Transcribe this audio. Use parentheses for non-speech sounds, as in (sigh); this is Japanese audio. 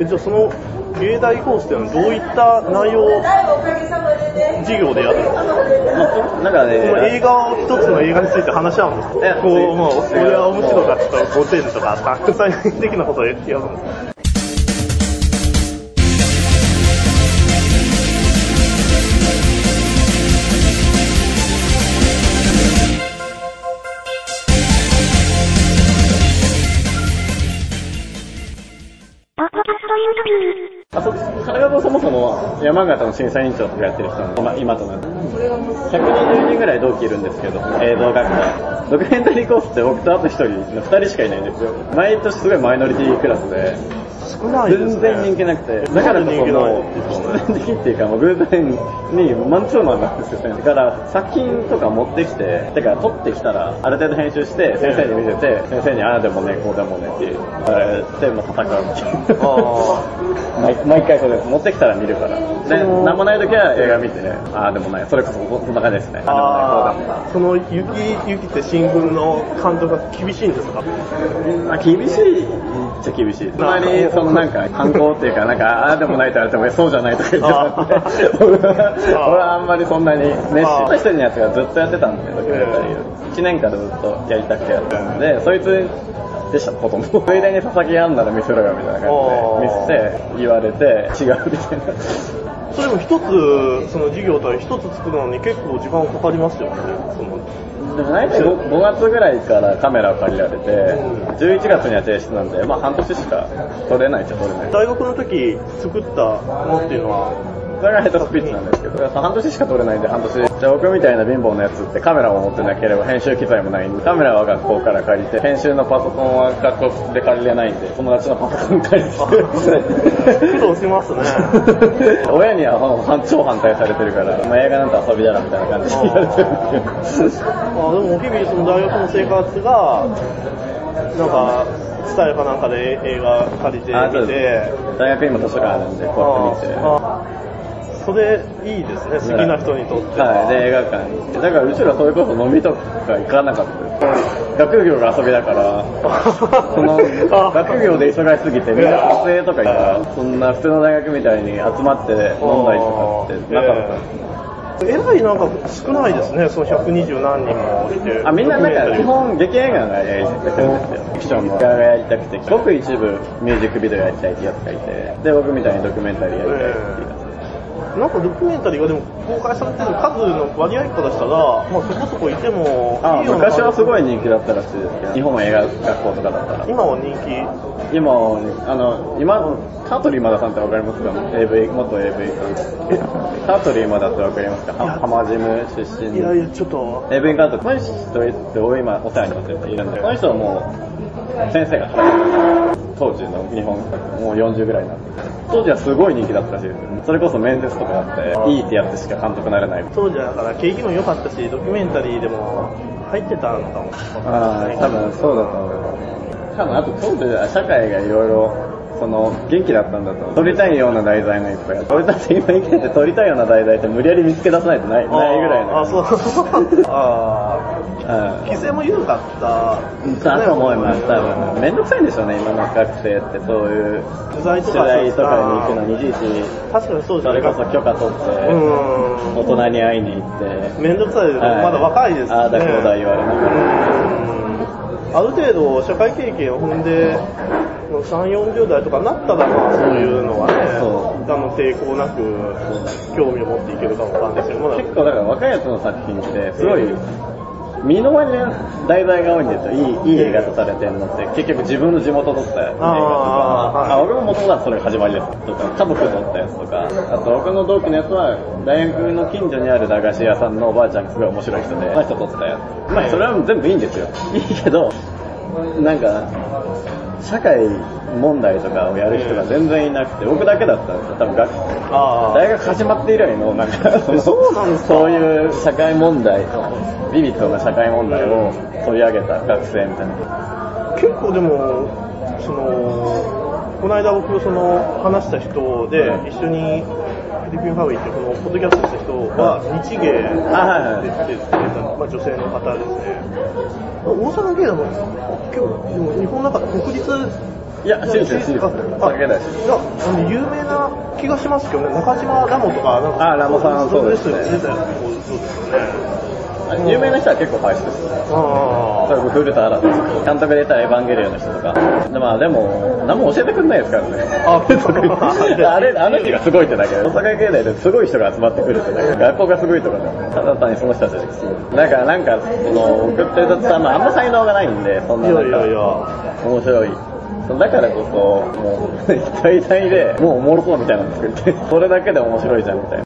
えじゃあその芸大コースっていうのはどういった内容を？授業でやるの？なんかね、その映画を一つの映画について話し合うんですか？こう、まあ、違うこれは面白かった。5点とか、単細的なことをやるんですあそ彼がそもそも山形の審査委員長とかやってる人なんで、まあ、今となって。120人ぐらい同期いるんですけど映像学科ドキュメンタリーコースって僕とあと1人の2人しかいないんですよ。毎年すごいマイノリティクラスで少ないですね。全然人気なくて。だからこそもう必然的っていうかもう偶然にマンツーマンなんですよだから作品とか持ってきててか撮ってきたらある程度編集して先生に見せて先生にああでもねこうでもねって言われてもう戦うみたいなあ (laughs) 毎毎回そうです。持ってきたら見るから。でその何もない時は映画見てね。ああでもない。それこそこんな感じですね。ああーその雪、雪って新聞の監督が厳しいんですか？でもないこうだまあ厳しいっちゃ厳しいそのなんか反抗っていうかなんか (laughs) ああでもないと言われてもそうじゃないとか言って俺はあんまりそんなに熱心一人のやつがずっとやってたんでドキュメンタリーを1年間ずっとやりたくてやってたんでそいつでしたほとんど。ついでに佐々木やんなら見せろよみたいな感じで見せて言われて違うみたいなそれも一つ、その授業と一つ作るのに結構時間かかりますよね。そのでも大体 5, 5月ぐらいからカメラを借りられて、11月には提出なんで、まあ半年しか撮れないっちゃ撮れない。大学の時作ったものっていうのは、それがヘッドスピーチなんですけど、半年しか撮れないんで半年。じゃあ僕みたいな貧乏なやつってカメラを持ってなければ編集機材もないんで、カメラは学校から借りて、編集のパソコンは学校で借りれないんで、友達のパソコン借りて。苦労しますね。親には反超反対されてるから、まあ、映画なんて遊びだろみたいな感じで言われてるんですけど。あでも日々その大学の生活が、なんか、スタイルかなんかで映画借りてあそう見て大学にも図書館あるんで、こうやって見て。あそれいいですね、好きな人にとってはい、で映画館に行って。だからうちらそれこそ飲みとか行かなかったです。学業が遊びだから、その (laughs) あ学業で忙しすぎてみんな撮影とか行ったら、そんな普通の大学みたいに集まって飲んだりとかってなかったです。えらいなんか少ないですね、その120何人もいて。あみんななんか基本劇映画がやりたくてるんですよ。フィクションの映画がやりたくて、ごく一部ミュージックビデオやりたいってやつがいて、で、僕みたいにドキュメンタリーやりたいって言い出して。なんかドキュメンタリーがでも公開されてる数の割合からしたら、まあそこそこいてもあいいよ昔はすごい人気だったらしいですけど、日本映画学校とかだったら。今は人気。今、あの、今、タートリー今田さんってわかりますか ?AV、元 AV さん。タートリー今田ってわかりますか？浜ジム出身の。いやいや、ちょっと、AV 監督、この人って俺今お世話になっているんで、この人はもう、先生が働いてる当時の日本、もう40ぐらいなんで。当時はすごい人気だったらし。それこそ面接とかあって、いいってやつしか監督になれない。当時はだから景気も良かったし、ドキュメンタリーでも入ってたのかも。ああ、多分そうだと思います。多分あと当時は社会がいろいろ、その、元気だったんだと。撮りたいような題材のいっぱい。俺たち今生きてて撮りたいような題材って無理やり見つけ出さないとない、ないぐらいの。あ、そう。(laughs) あうん。規制も緩かった。だと思います、多分。めんどくさいんでしょうね、今の学生って、そういう、取材とかに行くのに、いちいち、確かにそうですね。それこそ許可取って、うん。大人に会いに行って、めんどくさいです、はいまだ若いですね。ああだこうだ言われながら。うんある程度社会経験を踏んで、3、40代とかなったら、まあそういうのはね、そあの抵抗なく興味を持っていけるかもわかんないですけど、まだ。結構だから若いやつの作品って、すごい、身の回りの題材が多いんですよ。いい、いい映画とされてるのって、結局自分の地元撮った。映画とか、あーあ、俺も元々はそれが始まりですとか、家族撮ったやつとか、あと他の同期のやつは、大学の近所にある駄菓子屋さんのおばあちゃんがすごい面白い人で、その人撮ったやつ。まあそれは全部いいんですよ。いいけど、なんか、社会問題とかをやる人が全然いなくて、僕だけだったんですよ、多分学あ大学始まって以来の、なんか、そ (laughs) のそうなんですか。そういう社会問題、ビビッドな社会問題を取り上げた学生みたいな。結構でも、その、この間僕、その、話した人で、一緒に、フィリピンファミリーってこのポッドキャストした人は、日芸あはいはいで出てた、まあ、女性の方ですね。大阪芸大も結構、でも日本の中で国立いや、信じてる、信じてる。あ酒だし。いや、有名な気がしますけどね、中島ラモとか、なんか、あラモさんそうですねよね。有名な人は結構林です。あそれ古田新太とか、監督で言ったらエヴァンゲリオンの人とか。でまあでも、何も教えてくんないですからね。ああれ、あの人がすごいってだけで、大阪芸大ですごい人が集まってくるってだけで、学校がすごいとかね、ただ単にその人たちがすごい。だからなんか、その、送ってるとさ、まああんま才能がないんで、そんあ。ないなんか、やいやいや。面白い。だからこそ、もう、(laughs) 一体体で、もうおもろそうみたいなの作って、それだけで面白いじゃんみたいな。